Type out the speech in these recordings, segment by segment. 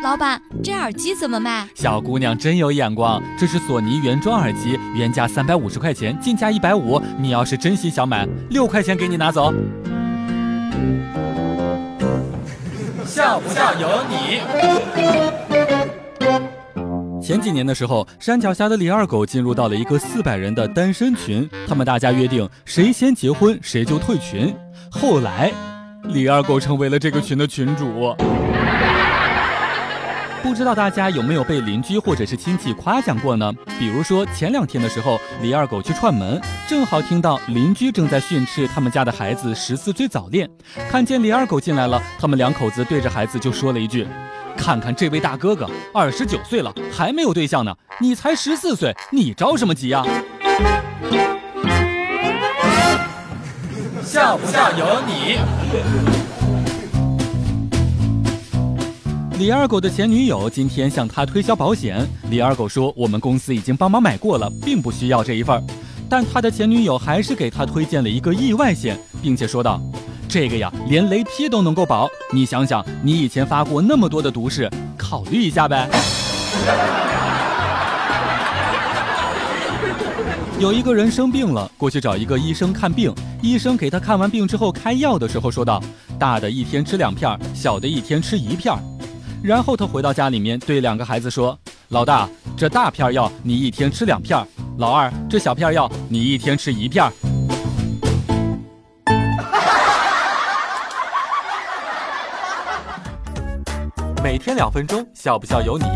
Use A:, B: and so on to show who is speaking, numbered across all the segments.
A: 老板，这耳机怎么卖？
B: 小姑娘真有眼光，这是索尼原装耳机，原价三百五十块钱，进价一百五。你要是真心想买，六块钱给你拿走。笑不笑由你。前几年的时候，山脚下的李二狗进入到了一个四百人的单身群，他们大家约定，谁先结婚谁就退群。后来，李二狗成为了这个群的群主。不知道大家有没有被邻居或者是亲戚夸奖过呢？比如说前两天的时候，李二狗去串门，正好听到邻居正在训斥他们家的孩子十四岁早恋。看见李二狗进来了，他们两口子对着孩子就说了一句：“看看这位大哥哥，二十九岁了还没有对象呢，你才十四岁，你着什么急呀？”笑不笑由你。李二狗的前女友今天向他推销保险，李二狗说：“我们公司已经帮忙买过了，并不需要这一份。”但他的前女友还是给他推荐了一个意外险，并且说道：“这个呀，连雷劈都能够保。你想想，你以前发过那么多的毒誓，考虑一下呗。”有一个人生病了，过去找一个医生看病。医生给他看完病之后开药的时候说道：“大的一天吃两片，小的一天吃一片。”然后他回到家里面，对两个孩子说：“老大，这大片药你一天吃两片；老二，这小片药你一天吃一片。”每天两分钟，笑不笑由你。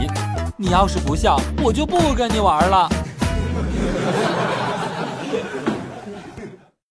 B: 你要是不笑，我就不跟你玩了。